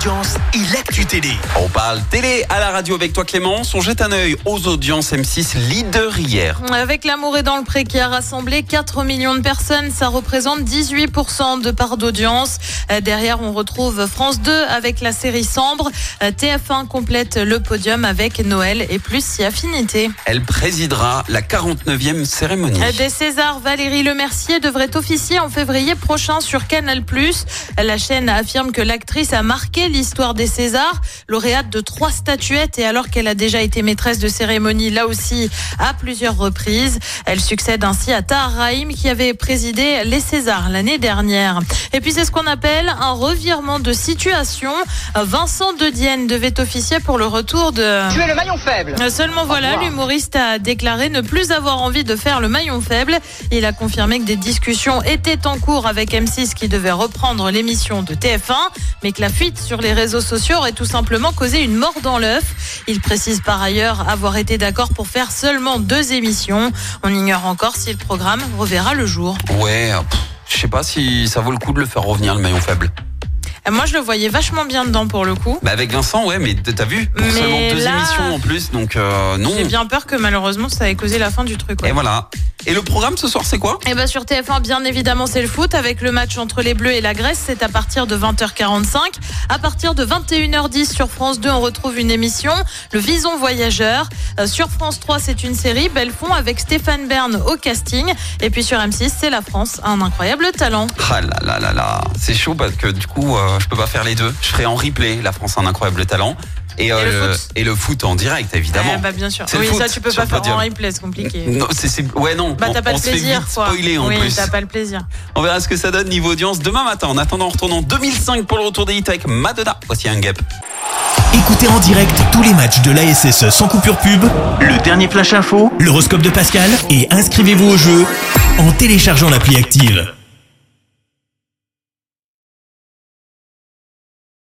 audience et l'actu télé. On parle télé à la radio avec toi Clémence. On jette un œil aux audiences M6 leader hier. Avec l'amour et dans le pré qui a rassemblé 4 millions de personnes, ça représente 18% de part d'audience. Euh, Derrière, on retrouve France 2 avec la série Sambre. Euh, TF1 complète le podium avec Noël et plus si affinité. Elle présidera la 49e cérémonie. Euh, Des Césars, Valérie Lemercier devrait officier en février prochain sur Canal+. La chaîne affirme que l'actrice a marqué l'histoire des Césars, lauréate de trois statuettes et alors qu'elle a déjà été maîtresse de cérémonie là aussi à plusieurs reprises. Elle succède ainsi à Tahar Rahim qui avait présidé les Césars l'année dernière. Et puis c'est ce qu'on appelle un revirement de situation. Vincent De Dienne devait officier pour le retour de... Tu es le maillon faible. Seulement voilà, l'humoriste a déclaré ne plus avoir envie de faire le maillon faible. Il a confirmé que des discussions étaient en cours avec M6 qui devait reprendre l'émission de TF1, mais que la fuite sur les réseaux sociaux aurait tout simplement causé une mort dans l'œuf. Il précise par ailleurs avoir été d'accord pour faire seulement deux émissions. On ignore encore si le programme reverra le jour. Ouais, je sais pas si ça vaut le coup de le faire revenir le maillon faible. Et Moi, je le voyais vachement bien dedans pour le coup. Bah avec Vincent, ouais, mais t'as vu? Pour Mais seulement deux là- émissions en plus, donc euh, non. J'ai bien peur que malheureusement ça ait causé la fin du truc. ouais. Et voilà. Et le programme ce soir, c'est quoi? Et ben sur TF1, bien évidemment, c'est le foot avec le match entre les Bleus et la Grèce. C'est à partir de 20h45. À partir de 21h10 sur France 2, on retrouve une émission, Le Vison Voyageur. Euh, sur France 3, c'est une série, Belfond, avec Stéphane Bern au casting. Et puis sur M6, c'est La France, un incroyable talent. Ah là là là là, c'est chaud parce que du coup, euh, je peux pas faire les deux. Je ferai en replay La France un incroyable talent et, euh, Et le le- foot. et le foot en direct évidemment. Bah, bien sûr. Oui, foot ça tu peux pas faire en replay, c'est compliqué. Non, c'est, c'est- ouais non. Bah on- t'as pas on le plaisir, quoi. spoiler en oui, plus. t'as pas le plaisir. On verra ce que ça donne niveau audience demain matin. En attendant, on retourne en 2005 pour le retour des hits avec Madonna. Voici un gap. Écoutez en direct tous les matchs de l'ASSE sans coupure pub, le dernier flash info, l'horoscope de Pascal et inscrivez-vous au jeu en téléchargeant l'appli active.